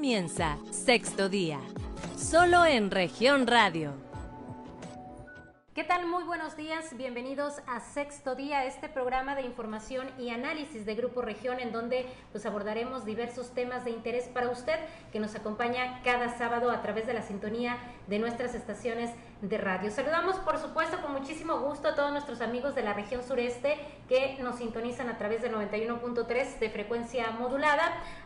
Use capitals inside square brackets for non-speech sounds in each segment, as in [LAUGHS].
comienza Sexto Día, solo en región radio. ¿Qué tal? Muy buenos días, bienvenidos a Sexto Día, este programa de información y análisis de Grupo Región en donde pues abordaremos diversos temas de interés para usted que nos acompaña cada sábado a través de la sintonía de nuestras estaciones de radio. Saludamos por supuesto con muchísimo gusto a todos nuestros amigos de la región sureste que nos sintonizan a través de 91.3 de frecuencia modulada,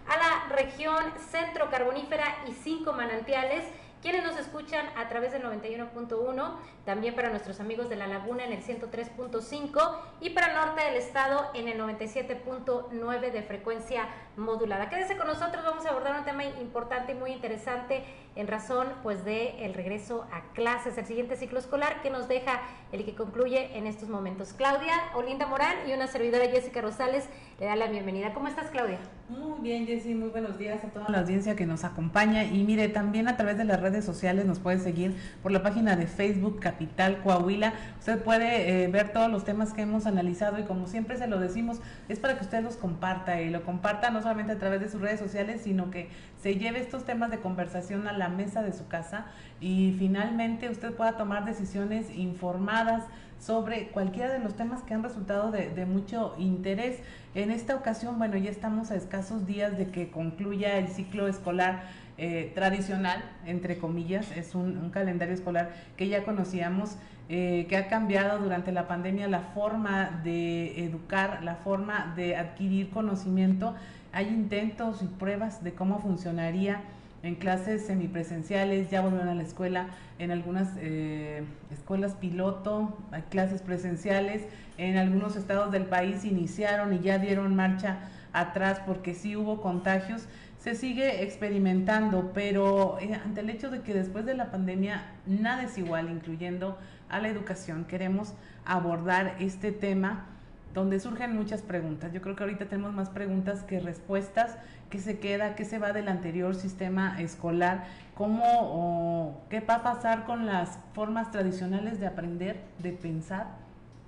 a la región centro carbonífera y cinco manantiales quienes nos escuchan a través del 91.1, también para nuestros amigos de La Laguna en el 103.5 y para norte del estado en el 97.9 de frecuencia modulada. Quédese con nosotros, vamos a abordar un tema importante y muy interesante en razón pues de el regreso a clases, el siguiente ciclo escolar que nos deja el que concluye en estos momentos. Claudia Olinda Morán y una servidora Jessica Rosales le da la bienvenida. ¿Cómo estás, Claudia? Muy bien, Jessy, muy buenos días a toda la audiencia que nos acompaña y mire, también a través de las redes sociales, nos puede seguir por la página de Facebook Capital Coahuila. Usted puede eh, ver todos los temas que hemos analizado y como siempre se lo decimos, es para que usted los comparta y lo comparta no solamente a través de sus redes sociales, sino que se lleve estos temas de conversación a la mesa de su casa y finalmente usted pueda tomar decisiones informadas sobre cualquiera de los temas que han resultado de, mucho interés. En esta ocasión, bueno, ya estamos a escasos días de que concluya el ciclo escolar eh, tradicional, entre comillas, es un, calendario escolar que ya conocíamos, eh, que ha cambiado durante la pandemia la forma de educar, la forma de adquirir conocimiento. Hay intentos y pruebas de cómo funcionaría en clases semipresenciales, ya volvieron a la escuela, en algunas eh, escuelas piloto, hay clases presenciales, en algunos estados del país iniciaron y ya dieron marcha atrás porque sí hubo contagios. Se sigue experimentando, pero eh, ante el hecho de que después de la pandemia nada es igual, incluyendo a la educación, queremos abordar este tema donde surgen muchas preguntas. Yo creo que ahorita tenemos más preguntas que respuestas. ¿Qué se queda? ¿Qué se va del anterior sistema escolar? ¿Cómo o qué va a pasar con las formas tradicionales de aprender, de pensar?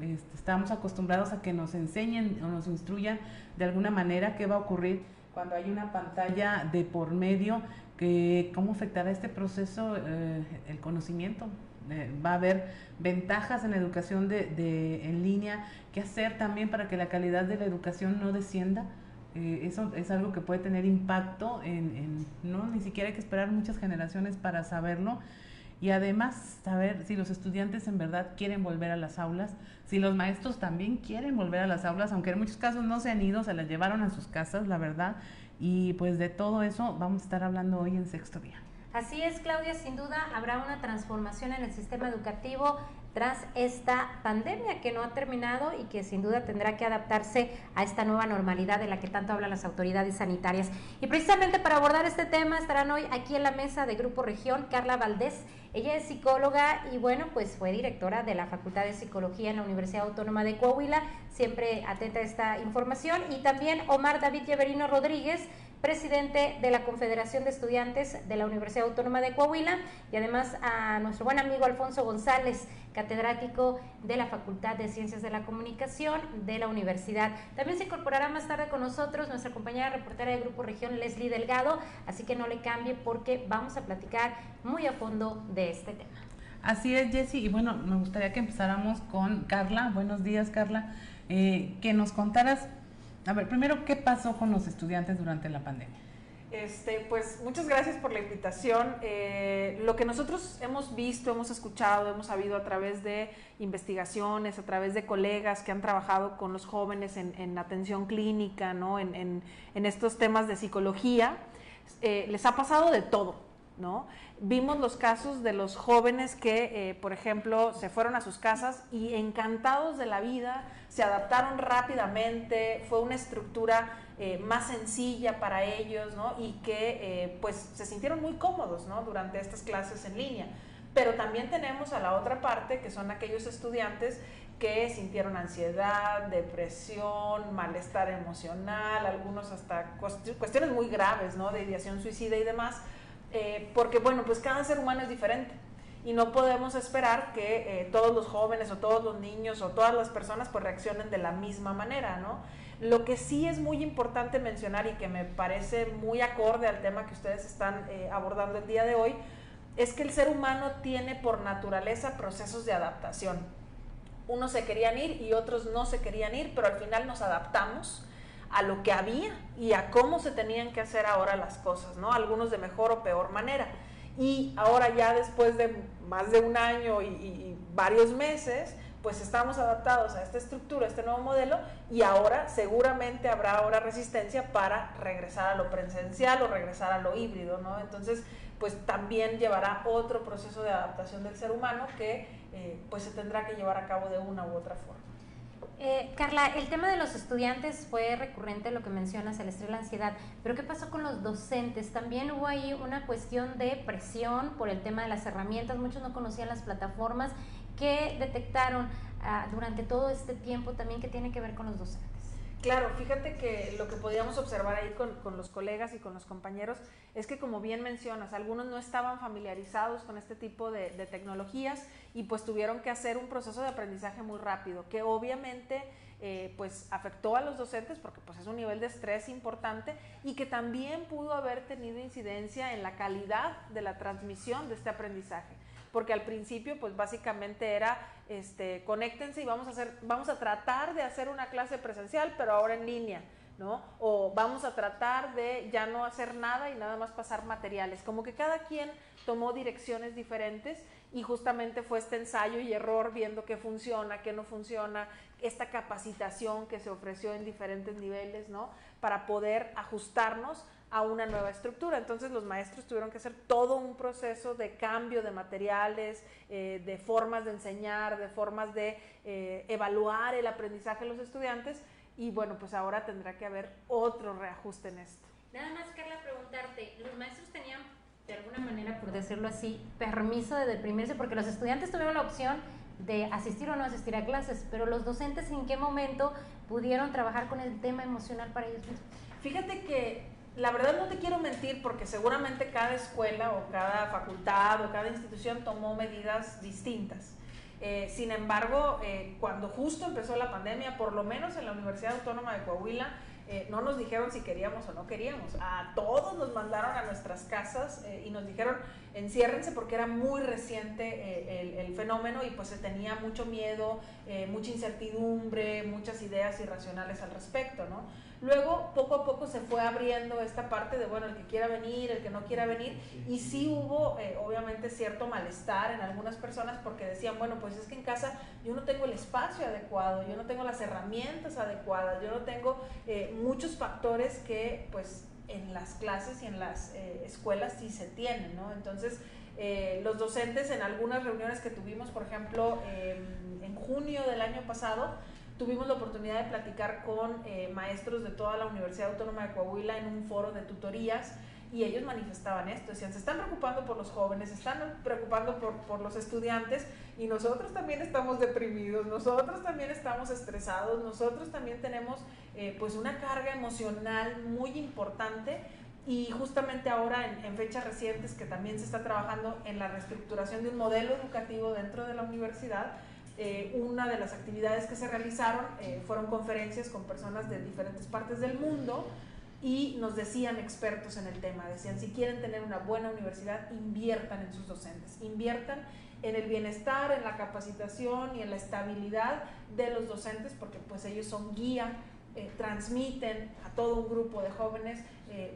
Este, estamos acostumbrados a que nos enseñen o nos instruyan de alguna manera qué va a ocurrir cuando hay una pantalla de por medio, que cómo afectará este proceso eh, el conocimiento. Eh, va a haber ventajas en la educación de, de, en línea, qué hacer también para que la calidad de la educación no descienda. Eh, eso es algo que puede tener impacto en, en, no ni siquiera hay que esperar muchas generaciones para saberlo y además saber si los estudiantes en verdad quieren volver a las aulas, si los maestros también quieren volver a las aulas, aunque en muchos casos no se han ido, se las llevaron a sus casas, la verdad. Y pues de todo eso vamos a estar hablando hoy en sexto día. Así es, Claudia, sin duda habrá una transformación en el sistema educativo tras esta pandemia que no ha terminado y que sin duda tendrá que adaptarse a esta nueva normalidad de la que tanto hablan las autoridades sanitarias. Y precisamente para abordar este tema estarán hoy aquí en la mesa de Grupo Región Carla Valdés. Ella es psicóloga y bueno, pues fue directora de la Facultad de Psicología en la Universidad Autónoma de Coahuila, siempre atenta a esta información. Y también Omar David Lleverino Rodríguez, presidente de la Confederación de Estudiantes de la Universidad Autónoma de Coahuila y además a nuestro buen amigo Alfonso González, catedrático de la Facultad de Ciencias de la Comunicación de la universidad. También se incorporará más tarde con nosotros nuestra compañera reportera del Grupo Región, Leslie Delgado, así que no le cambie porque vamos a platicar muy a fondo de este tema. Así es, Jessy, y bueno, me gustaría que empezáramos con Carla. Buenos días, Carla. Eh, que nos contaras a ver, primero, ¿qué pasó con los estudiantes durante la pandemia? Este, pues muchas gracias por la invitación. Eh, lo que nosotros hemos visto, hemos escuchado, hemos sabido a través de investigaciones, a través de colegas que han trabajado con los jóvenes en, atención clínica, ¿no? en, estos temas de psicología, eh, les ha pasado de todo. ¿No? Vimos los casos de los jóvenes que, eh, por ejemplo, se fueron a sus casas y encantados de la vida, se adaptaron rápidamente, fue una estructura eh, más sencilla para ellos. Y que eh, pues se sintieron muy cómodos. Durante estas clases en línea. Pero también tenemos a la otra parte, que son aquellos estudiantes que sintieron ansiedad, depresión, malestar emocional, algunos hasta cuestiones muy graves, ¿no? De ideación suicida y demás, eh, porque bueno, pues cada ser humano es diferente y no podemos esperar que eh, todos los jóvenes o todos los niños o todas las personas pues reaccionen de la misma manera, ¿no? Lo que sí es muy importante mencionar y que me parece muy acorde al tema que ustedes están eh, abordando el día de hoy, es que el ser humano tiene por naturaleza procesos de adaptación. Unos se querían ir y otros no se querían ir, pero al final nos adaptamos a lo que había y a cómo se tenían que hacer ahora las cosas, ¿no? Algunos de mejor o peor manera. Y ahora ya después de más de un año y, varios meses, pues estamos adaptados a esta estructura, a este nuevo modelo, y ahora seguramente habrá ahora resistencia para regresar a lo presencial o regresar a lo híbrido, ¿no? Entonces, pues también llevará otro proceso de adaptación del ser humano que eh, pues se tendrá que llevar a cabo de una u otra forma. Eh, Carla, el tema de los estudiantes fue recurrente, lo que mencionas, el estrés, la ansiedad, pero ¿qué pasó con los docentes? También hubo ahí una cuestión de presión por el tema de las herramientas, muchos no conocían las plataformas, ¿qué detectaron ah, durante todo este tiempo también que tiene que ver con los docentes? Claro, fíjate que lo que podíamos observar ahí con, los colegas y con los compañeros es que como bien mencionas, algunos no estaban familiarizados con este tipo de, tecnologías y pues tuvieron que hacer un proceso de aprendizaje muy rápido, que obviamente eh, pues afectó a los docentes porque pues es un nivel de estrés importante y que también pudo haber tenido incidencia en la calidad de la transmisión de este aprendizaje porque al principio pues básicamente era este conéctense y vamos a hacer vamos a tratar de hacer una clase presencial pero ahora en línea ¿no? O vamos a tratar de ya no hacer nada y nada más pasar materiales. Como que cada quien tomó direcciones diferentes y justamente fue este ensayo y error viendo qué funciona, qué no funciona, esta capacitación que se ofreció en diferentes niveles, ¿no? Para poder ajustarnos a una nueva estructura. Entonces los maestros tuvieron que hacer todo un proceso de cambio de materiales, eh, de formas de enseñar, de formas de eh, evaluar el aprendizaje de los estudiantes y bueno, pues ahora tendrá que haber otro reajuste en esto. Nada más, Carla, preguntarte, los maestros de alguna manera, por decirlo así, permiso de deprimirse porque los estudiantes tuvieron la opción de asistir o no asistir a clases, pero los docentes en qué momento pudieron trabajar con el tema emocional para ellos mismos. Fíjate que la verdad no te quiero mentir porque seguramente cada escuela o cada facultad o cada institución tomó medidas distintas. Eh, sin embargo, eh, cuando justo empezó la pandemia, por lo menos en la Universidad Autónoma de Coahuila, eh, no nos dijeron si queríamos o no queríamos. A todos nos mandaron a nuestras casas y nos dijeron enciérrense porque era muy reciente el, el, fenómeno y pues se tenía mucho miedo, mucha incertidumbre, muchas ideas irracionales al respecto, ¿no? Luego, poco a poco se fue abriendo esta parte de, bueno, el que quiera venir, el que no quiera venir, y sí hubo, eh, obviamente, cierto malestar en algunas personas porque decían, bueno, pues es que en casa yo no tengo el espacio adecuado, yo no tengo las herramientas adecuadas, yo no tengo eh, muchos factores que, pues, en las clases y en las eh, escuelas sí se tienen, ¿no? Entonces, los docentes en algunas reuniones que tuvimos, por ejemplo, en junio del año pasado, tuvimos la oportunidad de platicar con eh, maestros de toda la Universidad Autónoma de Coahuila en un foro de tutorías y ellos manifestaban esto, decían, se están preocupando por los jóvenes, se están preocupando por, por, los estudiantes y nosotros también estamos deprimidos, nosotros también estamos estresados, nosotros también tenemos eh, pues una carga emocional muy importante y justamente ahora en, en, fechas recientes que también se está trabajando en la reestructuración de un modelo educativo dentro de la universidad, eh, una de las actividades que se realizaron eh, fueron conferencias con personas de diferentes partes del mundo y nos decían expertos en el tema, decían, si quieren tener una buena universidad, inviertan en sus docentes, inviertan en el bienestar, en la capacitación y en la estabilidad de los docentes, porque pues ellos son guía, eh, transmiten a todo un grupo de jóvenes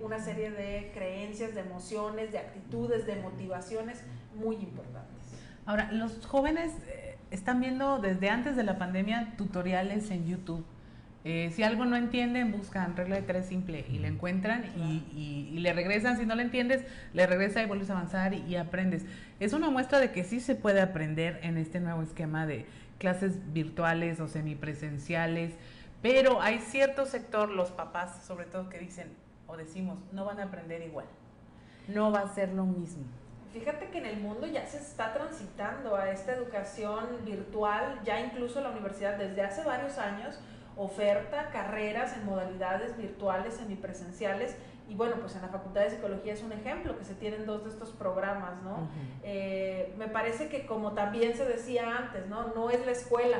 una serie de creencias, de emociones, de actitudes, de motivaciones muy importantes. Ahora, los jóvenes están viendo desde antes de la pandemia tutoriales en YouTube. Eh, si algo no entienden, buscan regla de tres simple y le encuentran y, le regresan. Si no le entiendes, le regresa y vuelves a avanzar y, aprendes. Es una muestra de que sí se puede aprender en este nuevo esquema de clases virtuales o semipresenciales, pero hay cierto sector, los papás sobre todo, que dicen o decimos, no van a aprender igual, no va a ser lo mismo. Fíjate que en el mundo ya se está transitando a esta educación virtual, ya incluso la universidad desde hace varios años oferta carreras en modalidades virtuales, semipresenciales, y bueno, pues en la Facultad de Psicología es un ejemplo que se tienen dos de estos programas, ¿no? Eh, me parece que como también se decía antes, ¿no? No es la escuela,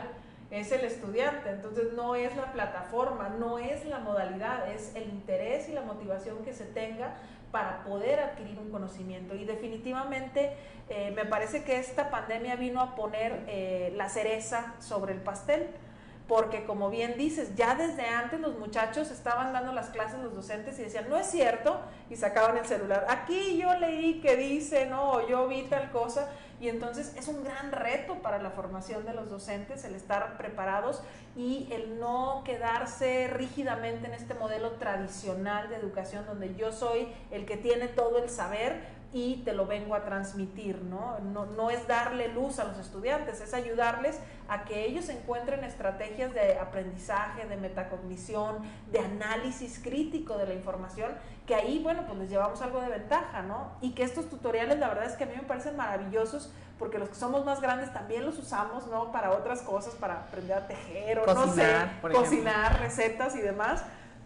es el estudiante. Entonces no es la plataforma, no es la modalidad, es el interés y la motivación que se tenga para poder adquirir un conocimiento. Y definitivamente eh, me parece que esta pandemia vino a poner eh, la cereza sobre el pastel porque como bien dices, ya desde antes los muchachos estaban dando las clases, los docentes, y decían, no es cierto, y sacaban el celular. Aquí yo leí que dice, no, yo vi tal cosa, y entonces es un gran reto para la formación de los docentes el estar preparados y el no quedarse rígidamente en este modelo tradicional de educación donde yo soy el que tiene todo el saber, y te lo vengo a transmitir, ¿no? ¿no? No es darle luz a los estudiantes, es ayudarles a que ellos encuentren estrategias de aprendizaje, de metacognición, de análisis crítico de la información, que ahí, bueno, pues les llevamos algo de ventaja, ¿no? Y que estos tutoriales, la verdad es que a mí me parecen maravillosos, porque los que somos más grandes también los usamos, ¿no? Para otras cosas, para aprender a tejer o no sé, cocinar, recetas y demás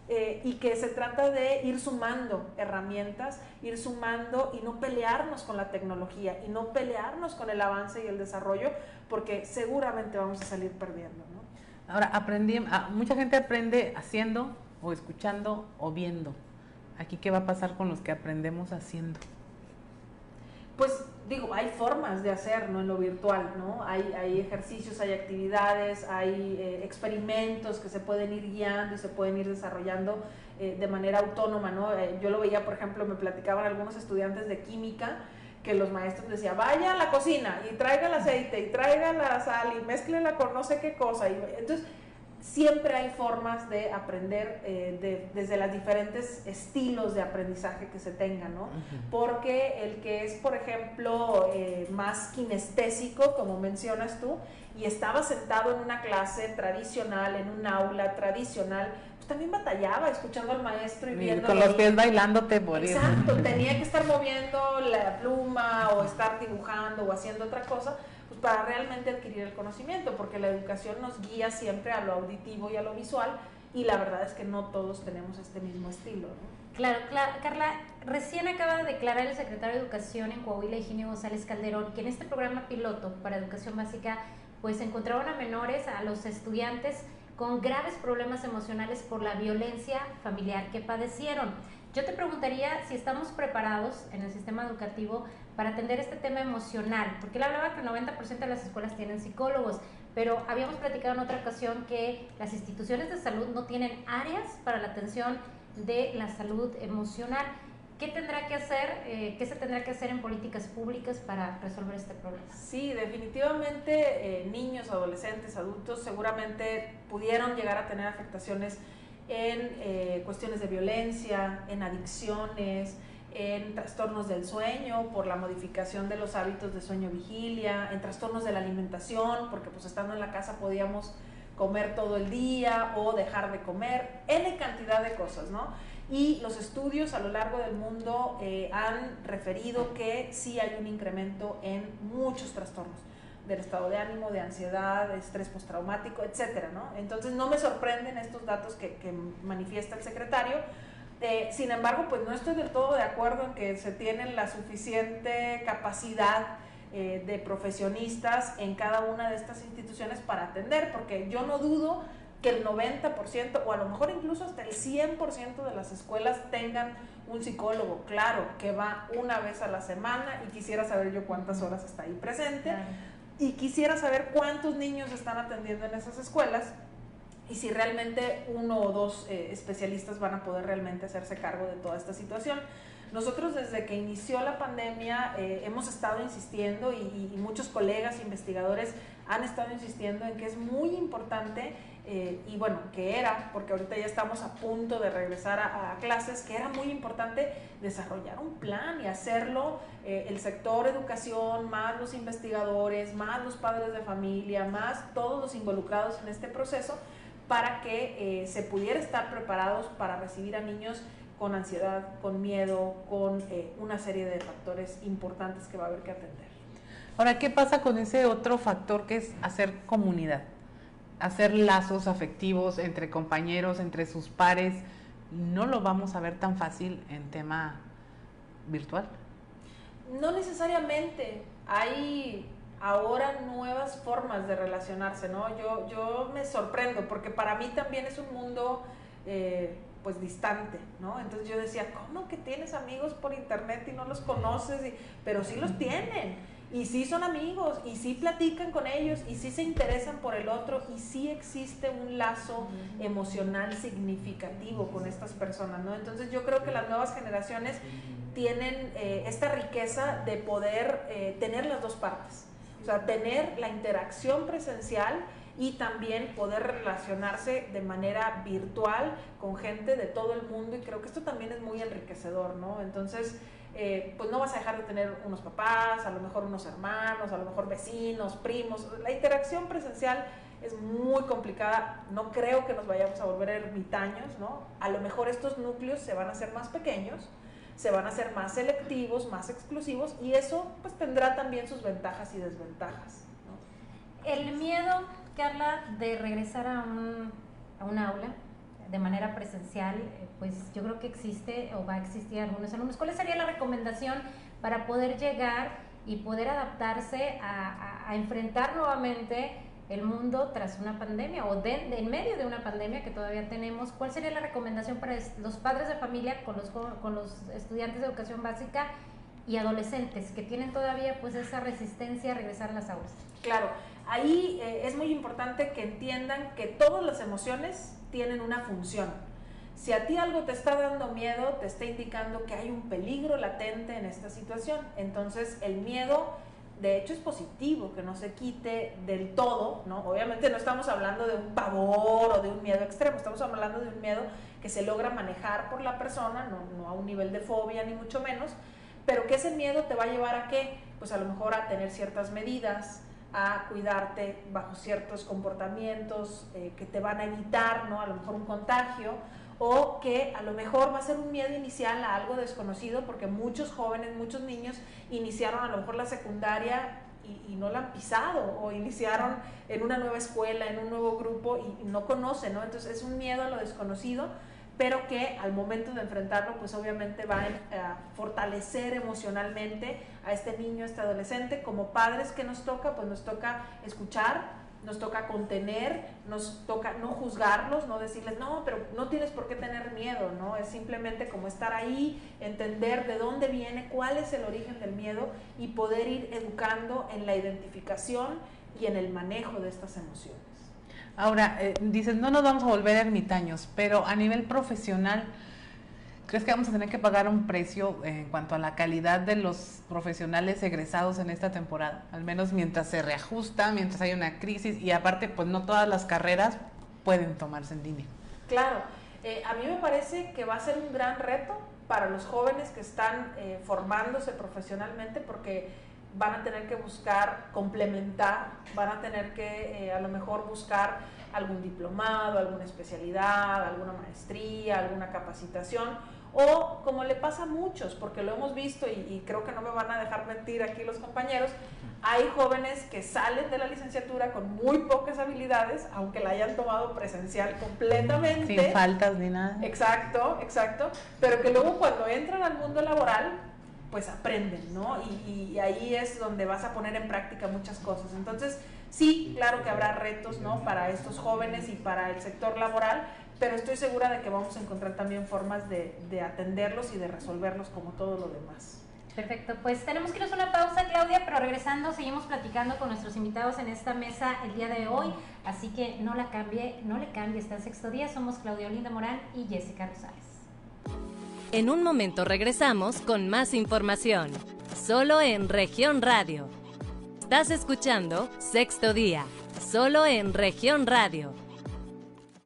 eh, y que se trata de ir sumando herramientas, ir sumando y no pelearnos con la tecnología y no pelearnos con el avance y el desarrollo, porque seguramente vamos a salir perdiendo. ¿no? Ahora, aprendí, ah, mucha gente aprende haciendo o escuchando o viendo. Aquí, ¿qué va a pasar con los que aprendemos haciendo? Pues digo, hay formas de hacer ¿no? en lo virtual, ¿no? Hay, hay ejercicios, hay actividades, hay eh, experimentos que se pueden ir guiando y se pueden ir desarrollando eh, de manera autónoma, ¿no? Eh, yo lo veía, por ejemplo, me platicaban algunos estudiantes de química que los maestros decían, vaya a la cocina y traiga el aceite y traiga la sal y mezclela con no sé qué cosa. Y, entonces, siempre hay formas de aprender eh, desde los diferentes estilos de aprendizaje que se tengan, ¿no? Porque el que es, por ejemplo, eh, más kinestésico, como mencionas tú, y estaba sentado en una clase tradicional, en un aula tradicional, pues también batallaba escuchando al maestro y viendo... Con los pies bailándote por Exacto, [LAUGHS] tenía que estar moviendo la pluma o estar dibujando o haciendo otra cosa para realmente adquirir el conocimiento, porque la educación nos guía siempre a lo auditivo y a lo visual, y la verdad es que no todos tenemos este mismo estilo. Claro, Carla, recién acaba de declarar el secretario de Educación en Coahuila, Higinio González Calderón, que en este programa piloto para educación básica, pues encontraron a menores, a los estudiantes con graves problemas emocionales por la violencia familiar que padecieron. Yo te preguntaría si estamos preparados en el sistema educativo para atender este tema emocional, porque él hablaba que el 90% de las escuelas tienen psicólogos, pero habíamos platicado en otra ocasión que las instituciones de salud no tienen áreas para la atención de la salud emocional. ¿Qué tendrá que hacer, eh, qué se tendrá que hacer en políticas públicas para resolver este problema? Sí, definitivamente eh, niños, adolescentes, adultos seguramente pudieron llegar a tener afectaciones en eh, cuestiones de violencia, en adicciones, en trastornos del sueño por la modificación de los hábitos de sueño vigilia, en trastornos de la alimentación, porque pues estando en la casa podíamos comer todo el día o dejar de comer, N cantidad de cosas, ¿no? Y los estudios a lo largo del mundo eh, han referido que sí hay un incremento en muchos trastornos del estado de ánimo, de ansiedad, de estrés postraumático, etcétera, ¿no? Entonces no me sorprenden estos datos que, manifiesta el secretario, eh, sin embargo, pues no estoy del todo de acuerdo en que se tiene la suficiente capacidad eh, de profesionistas en cada una de estas instituciones para atender, porque yo no dudo que el 90% o a lo mejor incluso hasta el 100% de las escuelas tengan un psicólogo, claro, que va una vez a la semana y quisiera saber yo cuántas horas está ahí presente y quisiera saber cuántos niños están atendiendo en esas escuelas y si realmente uno o dos eh, especialistas van a poder realmente hacerse cargo de toda esta situación. Nosotros desde que inició la pandemia eh, hemos estado insistiendo y, muchos colegas investigadores han estado insistiendo en que es muy importante eh, y bueno, que era, porque ahorita ya estamos a punto de regresar a, clases, que era muy importante desarrollar un plan y hacerlo el sector educación, más los investigadores, más los padres de familia, más todos los involucrados en este proceso, para que eh, se pudiera estar preparados para recibir a niños con ansiedad, con miedo, con eh, una serie de factores importantes que va a haber que atender. Ahora, ¿qué pasa con ese otro factor que es hacer comunidad? Hacer lazos afectivos entre compañeros, entre sus pares. No lo vamos a ver tan fácil en tema virtual. No necesariamente. Hay ahora nuevas formas de relacionarse, ¿no? Yo, yo me sorprendo porque para mí también es un mundo eh, pues distante, ¿no? Entonces yo decía, ¿cómo que tienes amigos por internet y no los conoces? pero sí los tienen, y sí son amigos, y sí platican con ellos, y sí se interesan por el otro, y sí existe un lazo emocional significativo con estas personas, ¿no? Entonces yo creo que las nuevas generaciones tienen eh, esta riqueza de poder eh, tener las dos partes, o sea, tener la interacción presencial, y también poder relacionarse de manera virtual con gente de todo el mundo y creo que esto también es muy enriquecedor, ¿no? Entonces, eh, pues no vas a dejar de tener unos papás, a lo mejor unos hermanos, a lo mejor vecinos, primos. La interacción presencial es muy complicada, no creo que nos vayamos a volver ermitaños, ¿no? A lo mejor estos núcleos se van a hacer más pequeños, se van a hacer más selectivos, más exclusivos y eso pues tendrá también sus ventajas y desventajas. El miedo Carla, de regresar a a un aula de manera presencial, eh, pues yo creo que existe o va a existir algunos alumnos. ¿Cuál sería la recomendación para poder llegar y poder adaptarse a, enfrentar nuevamente el mundo tras una pandemia o en medio de una pandemia que todavía tenemos? ¿Cuál sería la recomendación para los padres de familia con los, con los estudiantes de educación básica y adolescentes que tienen todavía pues esa resistencia a regresar a las aulas? Claro ahí eh, es muy importante que entiendan que todas las emociones tienen una función. Si a ti algo te está dando miedo, te está indicando que hay un peligro latente en esta situación. Entonces el miedo, de hecho, es positivo, que no se quite del todo, ¿no? Obviamente no estamos hablando de un pavor o de un miedo extremo, estamos hablando de un miedo que se logra manejar por la persona, no, no a un nivel de fobia ni mucho menos, pero que ese miedo te va a llevar a qué? Pues a lo mejor a tener ciertas medidas, a cuidarte bajo ciertos comportamientos eh, que te van a evitar, ¿no? A lo mejor un contagio, o que a lo mejor va a ser un miedo inicial a algo desconocido, porque muchos jóvenes, muchos niños iniciaron a lo mejor la secundaria y, no la han pisado, o iniciaron en una nueva escuela, en un nuevo grupo y, y no conocen, ¿no? Entonces es un miedo a lo desconocido pero que al momento de enfrentarlo, pues obviamente va a fortalecer emocionalmente a este niño, a este adolescente. Como padres que nos toca, pues nos toca escuchar, nos toca contener, nos toca no juzgarlos, no decirles, no, pero no tienes por qué tener miedo, ¿no? Es simplemente como estar ahí, entender de dónde viene, cuál es el origen del miedo y poder ir educando en la identificación y en el manejo de estas emociones. Ahora, eh, dices, no nos vamos a volver ermitaños, pero a nivel profesional, ¿crees que vamos a tener que pagar un precio en cuanto a la calidad de los profesionales egresados en esta temporada? Al menos mientras se reajusta, mientras hay una crisis y aparte, pues no todas las carreras pueden tomarse en línea. Claro, eh, a mí me parece que va a ser un gran reto para los jóvenes que están eh, formándose profesionalmente porque van a tener que buscar complementar, van a tener que eh, a lo mejor buscar algún diplomado, alguna especialidad, alguna maestría, alguna capacitación, o como le pasa a muchos, porque lo hemos visto y, creo que no me van a dejar mentir aquí los compañeros, hay jóvenes que salen de la licenciatura con muy pocas habilidades, aunque la hayan tomado presencial completamente. Sin faltas ni nada. Exacto, exacto, pero que luego cuando entran al mundo laboral pues aprenden, ¿no? Y, ahí es donde vas a poner en práctica muchas cosas. Entonces, sí, claro que habrá retos, ¿no? Para estos jóvenes y para el sector laboral, pero estoy segura de que vamos a encontrar también formas de, atenderlos y de resolverlos como todo lo demás. Perfecto, pues tenemos que irnos a una pausa, Claudia, pero regresando seguimos platicando con nuestros invitados en esta mesa el día de hoy, así que no la cambie, no le cambie, está en sexto día, somos Claudia Olinda Morán y Jessica Rosales. En un momento regresamos con más información, solo en región radio. Estás escuchando Sexto Día, solo en región radio.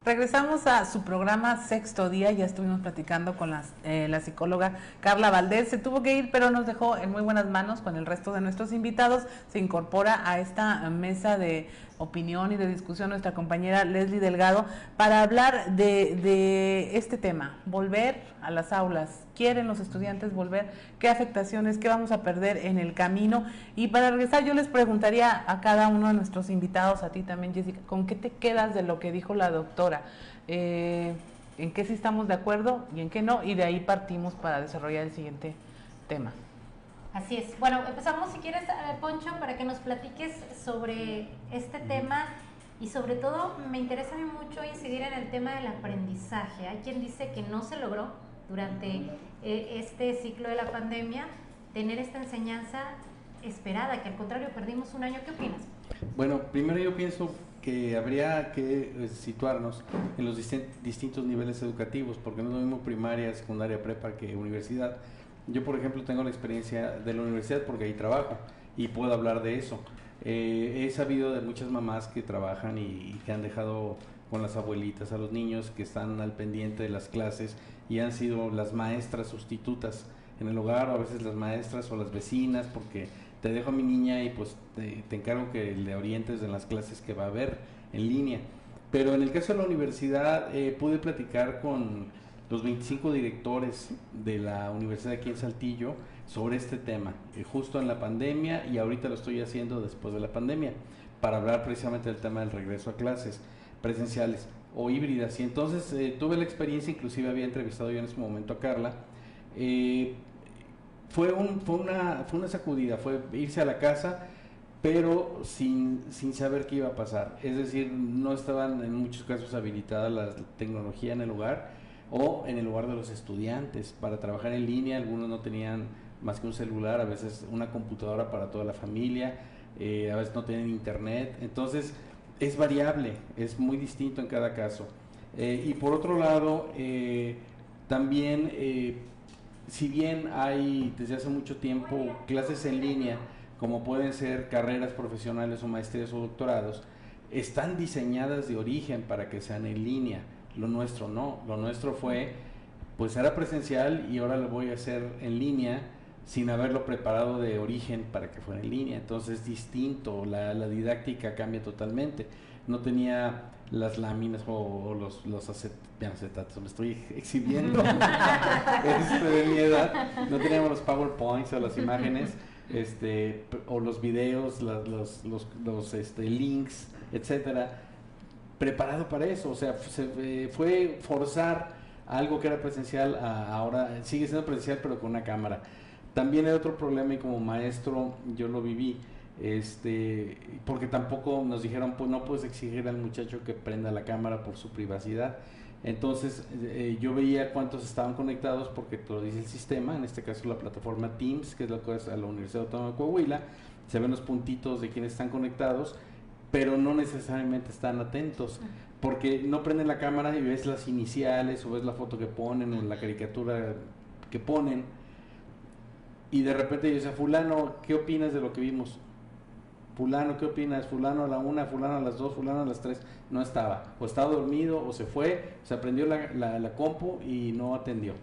Regresamos a su programa Sexto Día, ya estuvimos platicando con eh, la psicóloga Carla Valdés, se tuvo que ir pero nos dejó en muy buenas manos con el resto de nuestros invitados, se incorpora a esta mesa de opinión y de discusión nuestra compañera Leslie Delgado para hablar de, este tema, volver a las aulas. ¿Quieren los estudiantes volver? ¿Qué afectaciones? ¿Qué vamos a perder en el camino? Y para regresar yo les preguntaría a cada uno de nuestros invitados, a ti también Jessica, ¿con qué te quedas de lo que dijo la doctora? Eh, ¿En qué sí estamos de acuerdo y en qué no? Y de ahí partimos para desarrollar el siguiente tema. Así es. Bueno, empezamos si quieres, Poncho, para que nos platiques sobre este tema y sobre todo me interesa mucho incidir en el tema del aprendizaje. Hay quien dice que no se logró durante eh, este ciclo de la pandemia tener esta enseñanza esperada, que al contrario perdimos un año. ¿Qué opinas? Bueno, primero yo pienso que habría que eh, situarnos en los distintos niveles educativos, porque no es lo mismo primaria, secundaria, prepa que universidad. Yo, por ejemplo, tengo la experiencia de la universidad porque ahí trabajo y puedo hablar de eso. Eh, he sabido de muchas mamás que trabajan y, que han dejado con las abuelitas a los niños que están al pendiente de las clases y han sido las maestras sustitutas en el hogar o a veces las maestras o las vecinas porque te dejo a mi niña y pues te, encargo que le orientes en las clases que va a haber en línea. Pero en el caso de la universidad eh, pude platicar con los 25 directores de la universidad aquí en Saltillo sobre este tema, eh, justo en la pandemia y ahorita lo estoy haciendo después de la pandemia, para hablar precisamente del tema del regreso a clases presenciales o híbridas. Y entonces eh, tuve la experiencia, inclusive había entrevistado yo en ese momento a Carla. Eh, fue, un, fue, una, fue una sacudida, fue irse a la casa, pero sin, sin saber qué iba a pasar. Es decir, no estaban en muchos casos habilitada la tecnología en el lugar o en el lugar de los estudiantes para trabajar en línea. Algunos no tenían más que un celular, a veces una computadora para toda la familia, eh, a veces no tienen internet. Entonces, es variable, es muy distinto en cada caso. Eh, y por otro lado, eh, también, si bien hay desde hace mucho tiempo clases en línea, como pueden ser carreras profesionales o maestrías o doctorados, están diseñadas de origen para que sean en línea. Lo nuestro no, lo nuestro fue, pues era presencial y ahora lo voy a hacer en línea sin haberlo preparado de origen para que fuera en línea. Entonces es distinto, la, didáctica cambia totalmente. No tenía las láminas o, los, los acetatos, me estoy exhibiendo [LAUGHS] este, de mi edad. No teníamos los PowerPoints o las imágenes este, o los videos, los, los, los, este, links, etcétera, preparado para eso. O sea, se, fue forzar algo que era presencial a ahora sigue siendo presencial pero con una cámara. También hay otro problema y como maestro yo lo viví, este, porque tampoco nos dijeron, pues no puedes exigir al muchacho que prenda la cámara por su privacidad. Entonces eh, yo veía cuántos estaban conectados porque te lo dice el sistema, en este caso la plataforma Teams, que es lo que es a la Universidad Autónoma de Coahuila, se ven los puntitos de quienes están conectados, pero no necesariamente están atentos, porque no prenden la cámara y ves las iniciales o ves la foto que ponen o la caricatura que ponen y de repente yo decía, fulano, ¿qué opinas de lo que vimos? Fulano, ¿qué opinas? Fulano a la una, fulano a las dos, fulano a las tres. No estaba. O estaba dormido, o se fue, se aprendió la, la, compu y no atendió.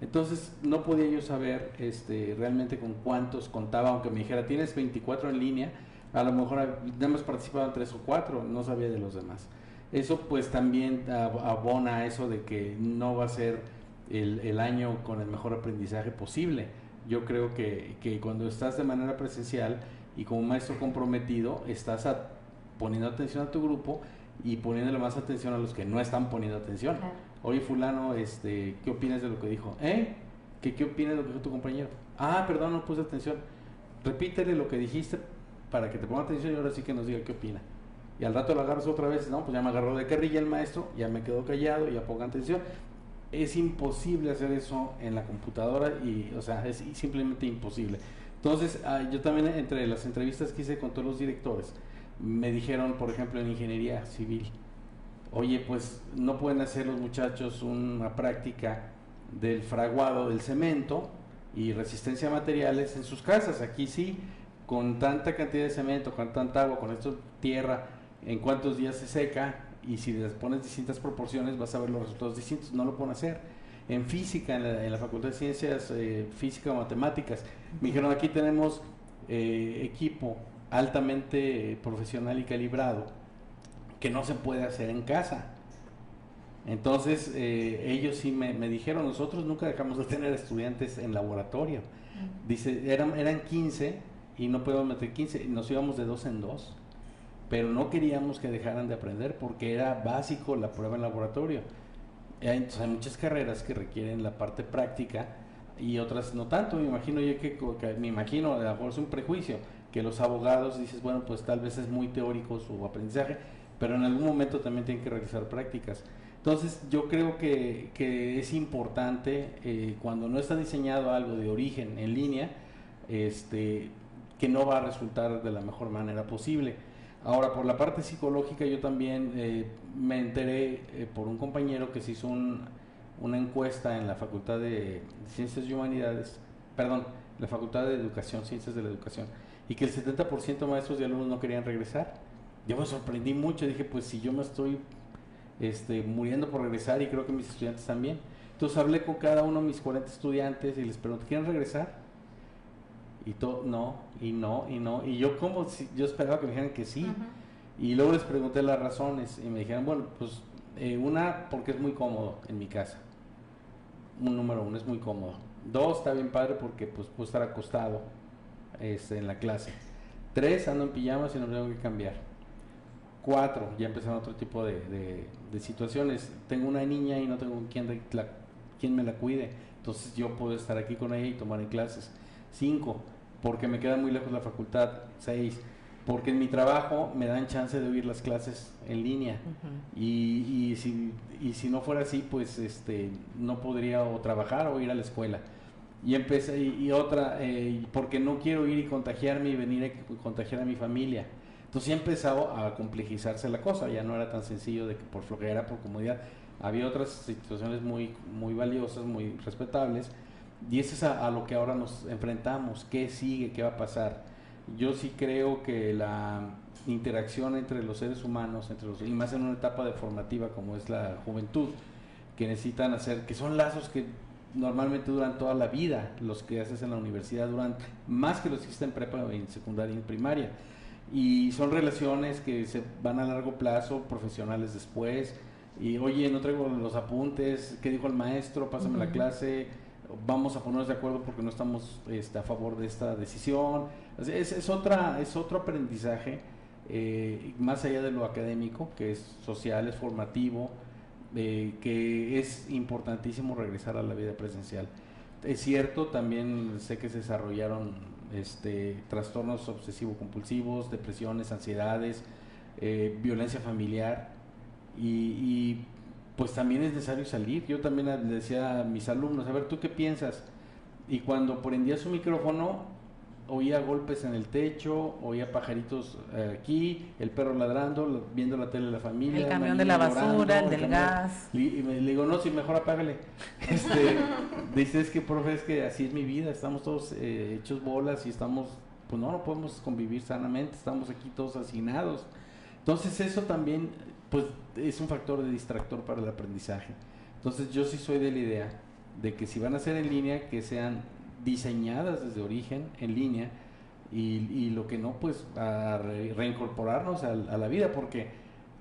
Entonces no podía yo saber este, realmente con cuántos contaba, aunque me dijera, tienes 24 en línea, a lo mejor nada más participaban tres o cuatro, no sabía de los demás. Eso pues también abona eso de que no va a ser el, el año con el mejor aprendizaje posible yo creo que, que cuando estás de manera presencial y como maestro comprometido, estás poniendo atención a tu grupo y poniéndole más atención a los que no están poniendo atención. Oye, fulano, este, ¿qué opinas de lo que dijo? ¿Eh? ¿Qué, ¿Qué opinas de lo que dijo tu compañero? Ah, perdón, no puse atención. Repítele lo que dijiste para que te ponga atención y ahora sí que nos diga qué opina. Y al rato lo agarras otra vez, no, pues ya me agarró de carrilla el maestro, ya me quedó callado, ya ponga atención es imposible hacer eso en la computadora y, o sea, es simplemente imposible. Entonces, ah, yo también entre las entrevistas que hice con todos los directores, me dijeron, por ejemplo, en ingeniería civil, oye, pues no pueden hacer los muchachos una práctica del fraguado del cemento y resistencia a materiales en sus casas. Aquí sí, con tanta cantidad de cemento, con tanta agua, con esto tierra, en cuántos días se seca, y si les pones distintas proporciones vas a ver los resultados distintos. No lo pueden hacer. En física, en la, Facultad de Ciencias, eh, Física o Matemáticas, me dijeron aquí tenemos eh, equipo altamente profesional y calibrado que no se puede hacer en casa. Entonces, eh, ellos sí me, me, dijeron, nosotros nunca dejamos de tener estudiantes en laboratorio. Dice, eran, eran 15 y no podemos meter 15, nos íbamos de dos en dos pero no queríamos que dejaran de aprender porque era básico la prueba en laboratorio. Entonces hay muchas carreras que requieren la parte práctica y otras no tanto. Me imagino yo que, me imagino, a lo mejor es un prejuicio, que los abogados dices, bueno, pues tal vez es muy teórico su aprendizaje, pero en algún momento también tienen que realizar prácticas. Entonces yo creo que, que es importante eh, cuando no está diseñado algo de origen en línea, este, que no va a resultar de la mejor manera posible. Ahora, por la parte psicológica, yo también eh, me enteré eh, por un compañero que se hizo una encuesta en la Facultad de Ciencias y Humanidades, perdón, la Facultad de Educación, Ciencias de la Educación, y que el 70% de maestros y alumnos no querían regresar. Yo me sorprendí mucho, dije, pues si yo me estoy este, muriendo por regresar y creo que mis estudiantes también. Entonces hablé con cada uno de mis 40 estudiantes y les pregunté, ¿quieren regresar? Y todo, no, y no, y no. Y yo como, si, yo esperaba que me dijeran que sí. Y luego les pregunté las razones y me dijeron, bueno, pues eh, una, porque es muy cómodo en mi casa. Un número uno, es muy cómodo. Dos, está bien padre porque pues puedo estar acostado este, en la clase. Tres, ando en pijamas y no tengo que cambiar. Cuatro, ya empezaron otro tipo de, de, situaciones. Tengo una niña y no tengo quien, quien me la cuide. Entonces yo puedo estar aquí con ella y tomar en clases. Cinco, porque me queda muy lejos la facultad. Seis, porque en mi trabajo me dan chance de oír las clases en línea. y, y, si, y si no fuera así, pues este, no podría o trabajar o ir a la escuela. Y empecé, y, otra, eh, porque no quiero ir y contagiarme y venir a contagiar a mi familia. Entonces ya empezado a complejizarse la cosa, ya no era tan sencillo de que por flojera, por comodidad, había otras situaciones muy, muy valiosas, muy respetables, y eso es a, lo que ahora nos enfrentamos, qué sigue, qué va a pasar. Yo sí creo que la interacción entre los seres humanos, entre los, y más en una etapa de formativa como es la juventud, que necesitan hacer, que son lazos que normalmente duran toda la vida, los que haces en la universidad duran más que los que existen en prepa, en secundaria y en primaria. Y son relaciones que se van a largo plazo, profesionales después. Y oye, no traigo los apuntes, ¿qué dijo el maestro? Pásame la clase vamos a ponernos de acuerdo porque no estamos este, a favor de esta decisión. Es, es, otra, es otro aprendizaje, eh, más allá de lo académico, que es social, es formativo, eh, que es importantísimo regresar a la vida presencial. Es cierto, también sé que se desarrollaron este, trastornos obsesivo-compulsivos, depresiones, ansiedades, eh, violencia familiar y, y pues también es necesario salir. Yo también le decía a mis alumnos, a ver, ¿tú qué piensas? Y cuando prendía su micrófono, oía golpes en el techo, oía pajaritos eh, aquí, el perro ladrando, viendo la tele de la familia. El camión de la basura, el del gas. Y, me le digo, no, si mejor apágale. [LAUGHS] Este, dice, es que, profe, es que así es mi vida, estamos todos eh, hechos bolas y estamos, pues no, no podemos convivir sanamente, estamos aquí todos hacinados. Entonces eso también pues es un factor de distractor para el aprendizaje. Entonces yo sí soy de la idea de que si van a ser en línea, que sean diseñadas desde origen en línea y, lo que no, pues a reincorporarnos a, la vida, porque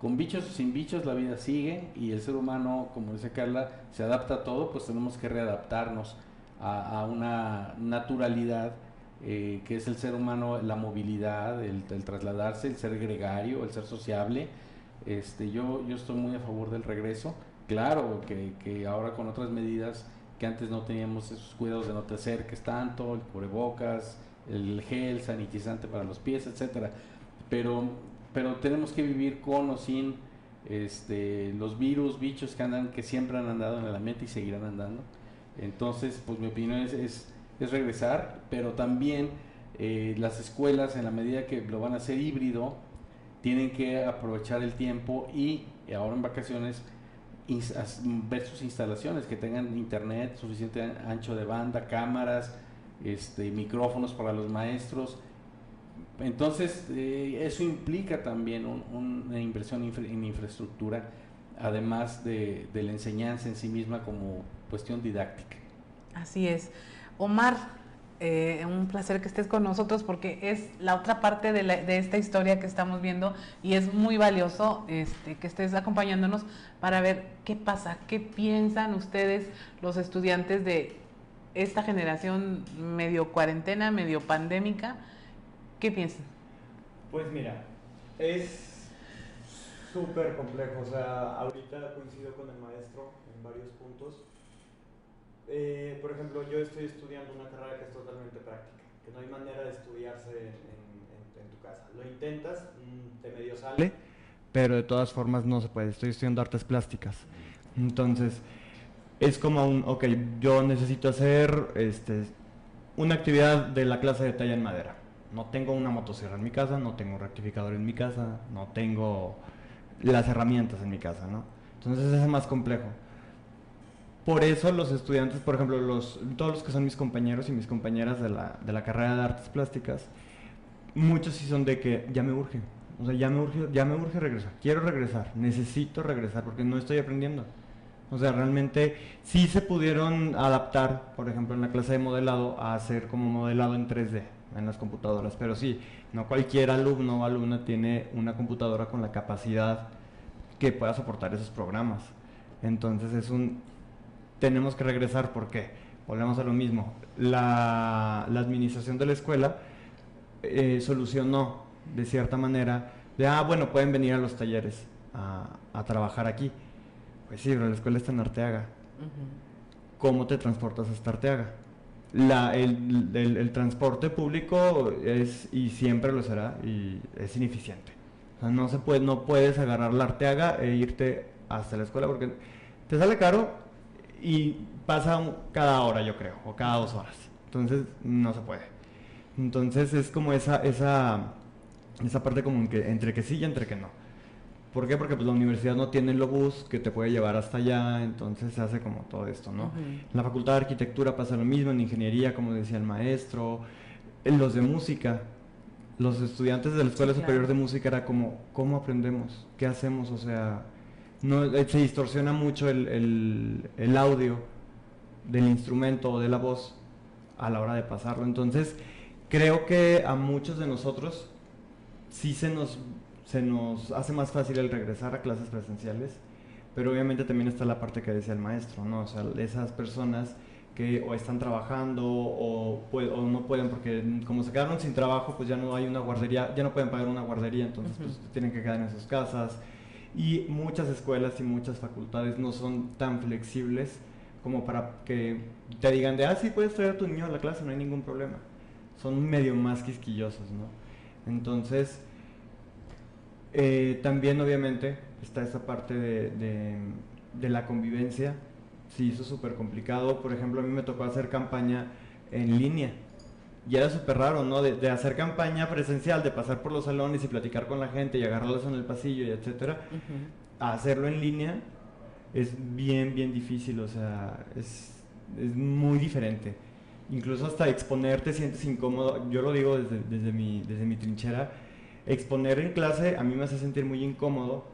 con bichos o sin bichos la vida sigue y el ser humano, como dice Carla, se adapta a todo, pues tenemos que readaptarnos a, una naturalidad eh, que es el ser humano, la movilidad, el trasladarse, el ser gregario, el ser sociable este, yo, yo estoy muy a favor del regreso. Claro que, ahora con otras medidas que antes no teníamos esos cuidados de no te acerques tanto, el cubrebocas, el gel sanitizante para los pies, etcétera. Pero, pero tenemos que vivir con o sin este, los virus, bichos que andan, que siempre han andado en el ambiente y seguirán andando. Entonces, pues mi opinión es, es, es regresar, pero también eh, las escuelas, en la medida que lo van a hacer híbrido, tienen que aprovechar el tiempo y ahora en vacaciones ver sus instalaciones, que tengan internet, suficiente ancho de banda, cámaras, este, micrófonos para los maestros. Entonces, eh, eso implica también una inversión en infraestructura, además de, de la enseñanza en sí misma como cuestión didáctica. Así es. Omar, eh, un placer que estés con nosotros porque es la otra parte de, esta historia que estamos viendo y es muy valioso este, que estés acompañándonos para ver qué pasa, qué piensan ustedes los estudiantes de esta generación medio cuarentena, medio pandémica. ¿Qué piensan? Pues mira, es súper complejo. O sea, ahorita coincido con el maestro en varios puntos Eh, por ejemplo, yo estoy estudiando una carrera que es totalmente práctica, que no hay manera de estudiarse en, tu casa. Lo intentas, mm, te medio sale, pero de todas formas no se puede. Estoy estudiando artes plásticas. Entonces, es como un, ok, yo necesito hacer este, una actividad de la clase de talla en madera. No tengo una motosierra en mi casa, no tengo un rectificador en mi casa, no tengo las herramientas en mi casa, ¿no? Entonces es más complejo. Por eso los estudiantes, por ejemplo, los, todos los que son mis compañeros y mis compañeras de la, de la carrera de artes plásticas, muchos sí son de que ya me urge, o sea, ya me urge, ya me urge regresar, quiero regresar, necesito regresar porque no estoy aprendiendo. O sea, realmente sí se pudieron adaptar, por ejemplo, en la clase de modelado, a hacer como modelado en 3D en las computadoras, pero sí, no cualquier alumno o alumna tiene una computadora con la capacidad que pueda soportar esos programas. Entonces es un... Tenemos que regresar porque, volvemos a lo mismo, la, administración de la escuela eh, solucionó de cierta manera de, ah, bueno, pueden venir a los talleres a trabajar aquí pues sí, pero la escuela está en Arteaga. ¿Cómo te transportas hasta Arteaga? La, el, transporte público es, y siempre lo será, y es ineficiente. O sea, no, se puede, no puedes agarrar la Arteaga e irte hasta la escuela porque te sale caro y pasa cada hora, yo creo, o cada dos horas. Entonces, no se puede. Entonces, es como esa, esa, esa parte como que entre que sí y entre que no. ¿Por qué? Porque pues, la universidad no tiene el bus que te puede llevar hasta allá, entonces se hace como todo esto, ¿no? En la facultad de arquitectura pasa lo mismo, en ingeniería, como decía el maestro, en los de música, los estudiantes de la Escuela Superior de Música era como, ¿cómo aprendemos? ¿Qué hacemos? O sea, no, eh, se distorsiona mucho el, el audio del instrumento o de la voz a la hora de pasarlo. Entonces, creo que a muchos de nosotros sí se nos se nos hace más fácil el regresar a clases presenciales, pero obviamente también está la parte que decía el maestro, ¿no? O sea, esas personas que o están trabajando o, no pueden porque como se quedaron sin trabajo, pues ya no hay una guardería, ya no pueden pagar una guardería, entonces pues tienen que quedar en sus casas. Y muchas escuelas y muchas facultades no son tan flexibles como para que te digan de, ah, sí, puedes traer a tu niño a la clase, no hay ningún problema. Son medio más quisquillosos, ¿no? Entonces, eh, también obviamente está esa parte de, de, la convivencia, se hizo súper complicado, por ejemplo a mí me tocó hacer campaña en línea y era súper raro, ¿no? De, hacer campaña presencial, de pasar por los salones y platicar con la gente y agarrarlos en el pasillo y etcétera, a hacerlo en línea es bien, bien difícil, o sea, es, es muy diferente incluso hasta exponer te sientes incómodo. Yo lo digo desde, desde, mi, desde mi trinchera exponer en clase a mí me hace sentir muy incómodo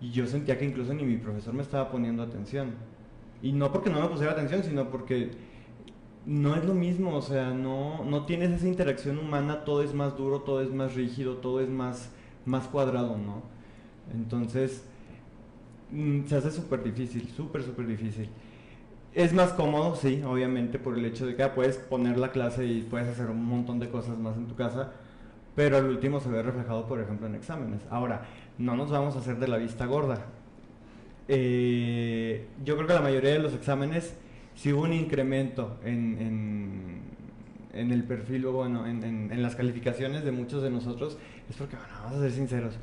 y yo sentía que incluso ni mi profesor me estaba poniendo atención. Y no porque no me pusiera atención, sino porque no es lo mismo, o sea, no, no tienes esa interacción humana, todo es más duro, todo es más rígido, todo es más, más cuadrado, ¿no? Entonces, mm, se hace súper difícil, súper, súper difícil. Es más cómodo, sí, obviamente, por el hecho de que ah, puedes poner la clase y puedes hacer un montón de cosas más en tu casa, pero al último se ve reflejado, por ejemplo, en exámenes. Ahora, no nos vamos a hacer de la vista gorda. Eh, yo creo que la mayoría de los exámenes, si hubo un incremento en, en, el perfil o bueno, en, en, las calificaciones de muchos de nosotros, es porque, bueno, vamos a ser sinceros,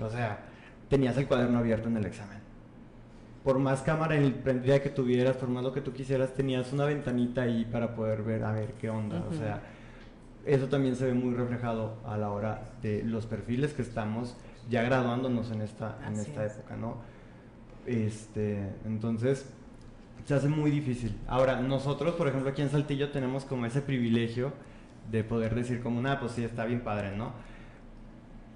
o sea, tenías el cuaderno abierto en el examen. Por más cámara prendida que tuvieras, por más lo que tú quisieras, tenías una ventanita ahí para poder ver, a ver qué onda, o sea eso también se ve muy reflejado a la hora de los perfiles que estamos ya graduándonos en esta, en esta época, ¿no? Este, entonces, se hace muy difícil. Ahora, nosotros, por ejemplo, aquí en Saltillo tenemos como ese privilegio de poder decir como, nada, pues sí, está bien padre, ¿no?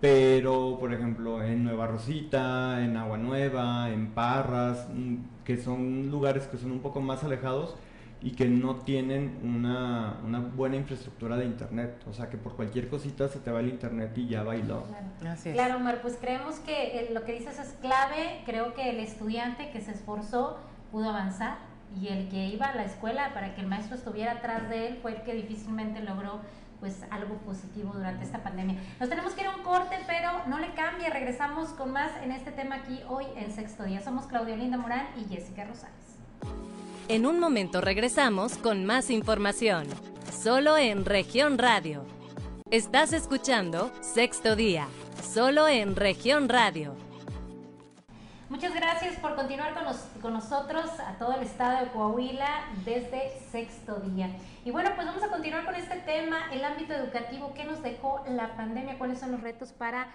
Pero, por ejemplo, en Nueva Rosita, en Agua Nueva, en Parras, mm, que son lugares que son un poco más alejados, y que no tienen una, una, buena infraestructura de internet. O sea, que por cualquier cosita se te va el internet y ya bailó. Claro, claro Omar, pues creemos que eh, lo que dices es clave. Creo que el estudiante que se esforzó pudo avanzar y el que iba a la escuela para que el maestro estuviera atrás de él fue el que difícilmente logró pues algo positivo durante esta pandemia. Nos tenemos que ir a un corte, pero no le cambie, regresamos con más en este tema aquí hoy en Sexto Día. Somos Claudia Linda Morán y Jessica Rosales. En un momento regresamos con más información, solo en región radio. Estás escuchando Sexto Día, solo en región radio. Muchas gracias por continuar con, con, nosotros a todo el estado de Coahuila desde sexto día. Y bueno, pues vamos a continuar con este tema, el ámbito educativo, ¿qué nos dejó la pandemia? ¿Cuáles son los retos para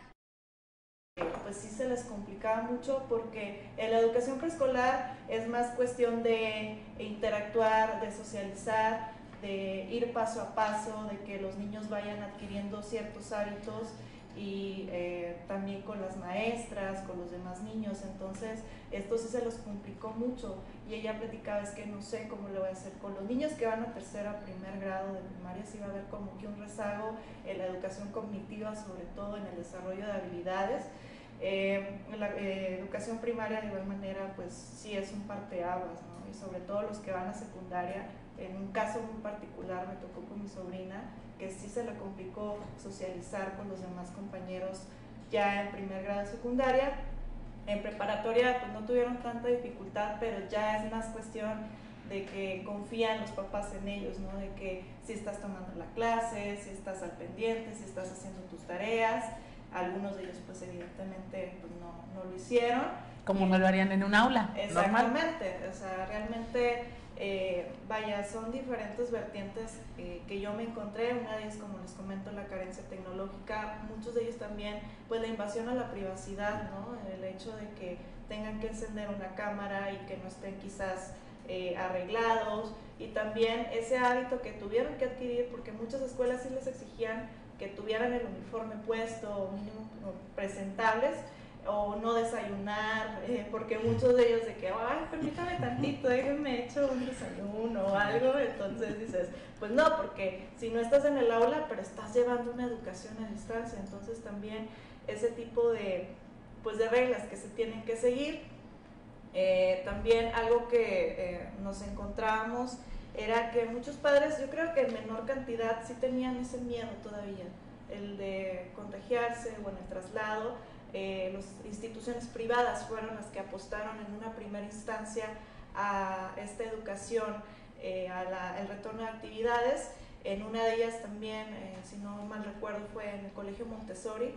pues sí se les complicaba mucho porque en la educación preescolar es más cuestión de interactuar, de socializar, de ir paso a paso, de que los niños vayan adquiriendo ciertos hábitos y eh, también con las maestras, con los demás niños. Entonces, esto sí se los complicó mucho. Y ella platicaba, es que no sé cómo lo voy a hacer con los niños que van a tercero, a primer grado de primaria, sí va a haber como que un rezago en la educación cognitiva, sobre todo en el desarrollo de habilidades. Eh, la eh, educación primaria de igual manera, pues sí es un parteaguas, ¿no? Y sobre todo los que van a secundaria, en un caso muy particular me tocó con mi sobrina, que sí se le complicó socializar con los demás compañeros ya en primer grado secundaria. En preparatoria pues no tuvieron tanta dificultad, pero ya es más cuestión de que confían los papás en ellos, ¿no? De que si estás tomando la clase, si estás al pendiente, si estás haciendo tus tareas. Algunos de ellos pues evidentemente pues, no, no lo hicieron. Como no lo harían en un aula. Exactamente, o sea, realmente, eh, vaya, son diferentes vertientes eh, que yo me encontré. Una de ellas, como les comento, la carencia tecnológica. Muchos de ellos también, pues la invasión a la privacidad, ¿no? El hecho de que tengan que encender una cámara y que no estén quizás eh, arreglados. Y también ese hábito que tuvieron que adquirir, porque muchas escuelas sí les exigían que tuvieran el uniforme puesto, mínimo presentables, o no desayunar, eh, porque muchos de ellos de que, ay, permítame tantito, déjenme hecho un desayuno o algo, entonces dices, pues no, porque si no estás en el aula, pero estás llevando una educación a distancia, entonces también ese tipo de, pues de reglas que se tienen que seguir. Eh, también algo que eh, nos encontramos era que muchos padres, yo creo que en menor cantidad sí tenían ese miedo todavía, el de contagiarse o en el traslado. Eh, las instituciones privadas fueron las que apostaron en una primera instancia a esta educación, eh, al retorno de actividades. En una de ellas también, eh, si no mal recuerdo, fue en el Colegio Montessori,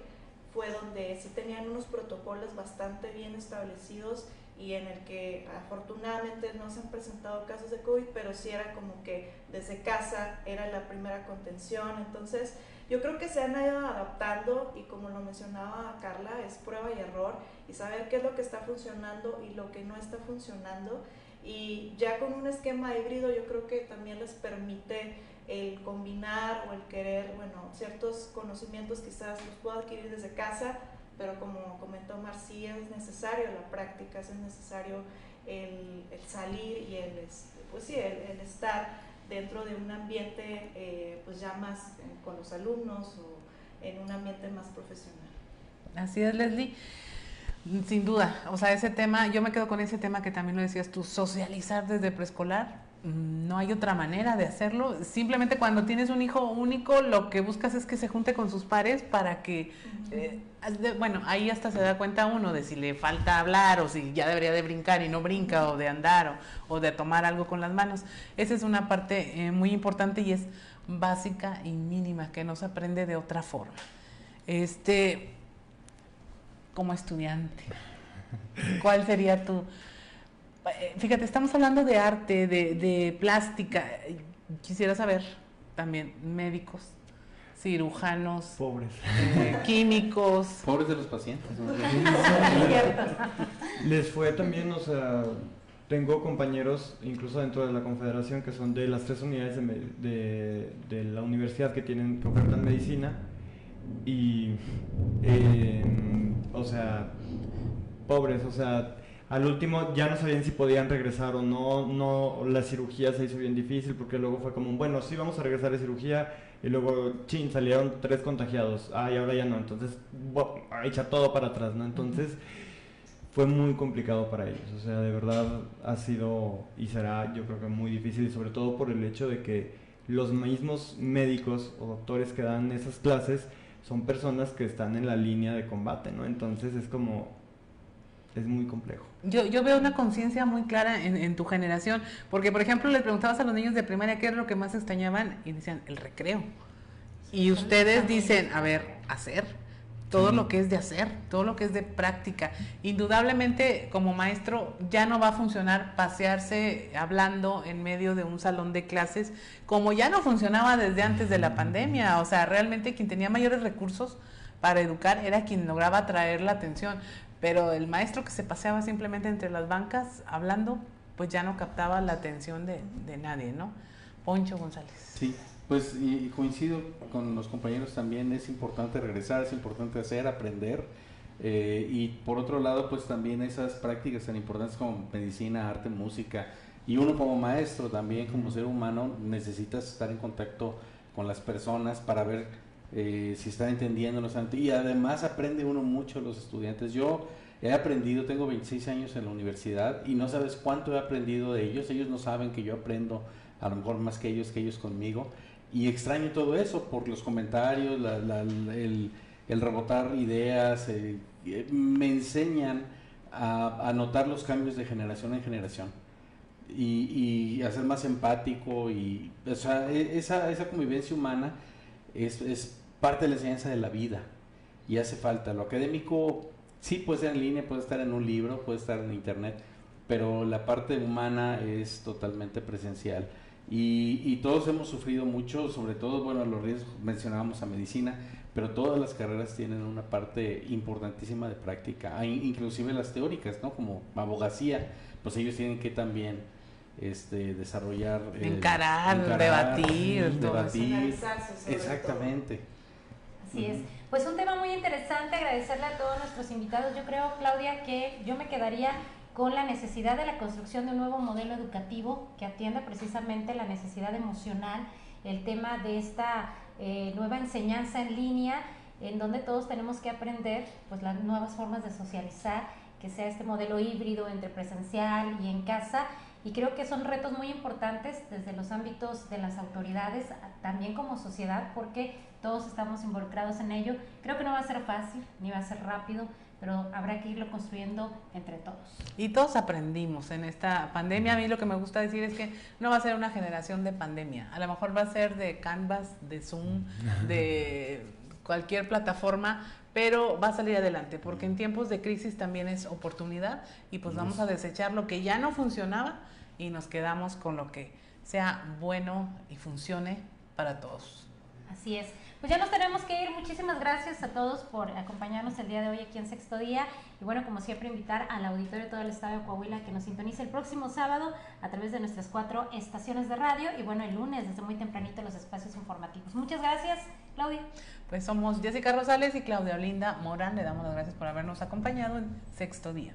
fue donde sí tenían unos protocolos bastante bien establecidos y en el que afortunadamente no se han presentado casos de COVID, pero sí era como que desde casa era la primera contención. Entonces, yo creo que se han ido adaptando y como lo mencionaba Carla, es prueba y error y saber qué es lo que está funcionando y lo que no está funcionando. Y ya con un esquema híbrido yo creo que también les permite el combinar o el querer, bueno, ciertos conocimientos quizás los puedo adquirir desde casa, pero como comentó Marcía, es necesario la práctica, es necesario el, salir y el, pues sí, el, estar dentro de un ambiente eh, pues ya más con los alumnos o en un ambiente más profesional. Así es, Leslie. Sin duda, o sea, ese tema, yo me quedo con ese tema que también lo decías tú, socializar desde preescolar, no hay otra manera de hacerlo. Simplemente cuando tienes un hijo único, lo que buscas es que se junte con sus pares para que, eh, bueno, ahí hasta se da cuenta uno de si le falta hablar o si ya debería de brincar y no brinca o de andar o, de tomar algo con las manos. Esa es una parte eh, muy importante y es básica y mínima que no se aprende de otra forma. Este, como estudiante, [LAUGHS] ¿cuál sería tu fíjate, estamos hablando de arte, de, plástica. Quisiera saber también, médicos, cirujanos, pobres, eh, [LAUGHS] químicos. Pobres de los pacientes. [LAUGHS] Les fue también, o sea, tengo compañeros, incluso dentro de la confederación, que son de las tres unidades de, de, la universidad que tienen que ofertan medicina. Y, eh, o sea, pobres, o sea, al último ya no sabían si podían regresar o no, no, la cirugía se hizo bien difícil porque luego fue como, bueno, sí vamos a regresar de cirugía y luego, chin, salieron tres contagiados, ah, y ahora ya no, entonces, echa todo para atrás, ¿no? Entonces, fue muy complicado para ellos, o sea, de verdad ha sido y será yo creo que muy difícil, sobre todo por el hecho de que los mismos médicos o doctores que dan esas clases son personas que están en la línea de combate, ¿no? Entonces es como, es muy complejo. Yo, yo veo una conciencia muy clara en, en, tu generación, porque por ejemplo les preguntabas a los niños de primaria qué es lo que más extrañaban y decían el recreo. Y ustedes dicen, a ver, hacer todo lo que es de hacer, todo lo que es de práctica. Indudablemente, como maestro, ya no va a funcionar pasearse hablando en medio de un salón de clases, como ya no funcionaba desde antes de la pandemia. O sea, realmente quien tenía mayores recursos para educar era quien lograba atraer la atención. Pero el maestro que se paseaba simplemente entre las bancas hablando, pues ya no captaba la atención de, de nadie, ¿no? Poncho González. Sí, pues y coincido con los compañeros también, es importante regresar, es importante hacer, aprender. Eh, y por otro lado, pues también esas prácticas tan importantes como medicina, arte, música. Y uno como maestro también, como ser humano, necesitas estar en contacto con las personas para ver eh, si están entendiendo. Y además aprende uno mucho los estudiantes. Yo he aprendido, tengo 26 años en la universidad y no sabes cuánto he aprendido de ellos. Ellos no saben que yo aprendo a lo mejor más que ellos, que ellos conmigo y extraño todo eso por los comentarios, el, rebotar ideas, eh, eh, me enseñan a, notar los cambios de generación en generación y, a ser más empático y o sea, e, esa, esa convivencia humana es, parte de la enseñanza de la vida y hace falta. Lo académico sí puede ser en línea, puede estar en un libro, puede estar en internet, pero la parte humana es totalmente presencial. Y, todos hemos sufrido mucho, sobre todo, bueno, los riesgos mencionábamos a medicina, pero todas las carreras tienen una parte importantísima de práctica, inclusive las teóricas, ¿no? Como abogacía, pues ellos tienen que también este, desarrollar... encarar, debatir, debatir. Exactamente. Así es. Pues un tema muy interesante, agradecerle a todos nuestros invitados. Yo creo, Claudia, que yo me quedaría con la necesidad de la construcción de un nuevo modelo educativo que atienda precisamente la necesidad emocional, el tema de esta eh, nueva enseñanza en línea, en donde todos tenemos que aprender pues, las nuevas formas de socializar, que sea este modelo híbrido entre presencial y en casa. Y creo que son retos muy importantes desde los ámbitos de las autoridades, también como sociedad, porque todos estamos involucrados en ello. Creo que no va a ser fácil, ni va a ser rápido, pero habrá que irlo construyendo entre todos. Y todos aprendimos en esta pandemia. A mí lo que me gusta decir es que no va a ser una generación de pandemia, a lo mejor va a ser de Canvas, de Zoom, [LAUGHS] de cualquier plataforma, pero va a salir adelante, porque en tiempos de crisis también es oportunidad y pues vamos a desechar lo que ya no funcionaba y nos quedamos con lo que sea bueno y funcione para todos. Así es. Pues ya nos tenemos que ir. Muchísimas gracias a todos por acompañarnos el día de hoy aquí en Sexto Día. Y bueno, como siempre, invitar al auditorio de todo el estado de Coahuila que nos sintonice el próximo sábado a través de nuestras cuatro estaciones de radio. Y bueno, el lunes desde muy tempranito los espacios informativos. Muchas gracias, Claudia. Pues somos Jessica Rosales y Claudia Olinda Morán. Le damos las gracias por habernos acompañado en Sexto Día.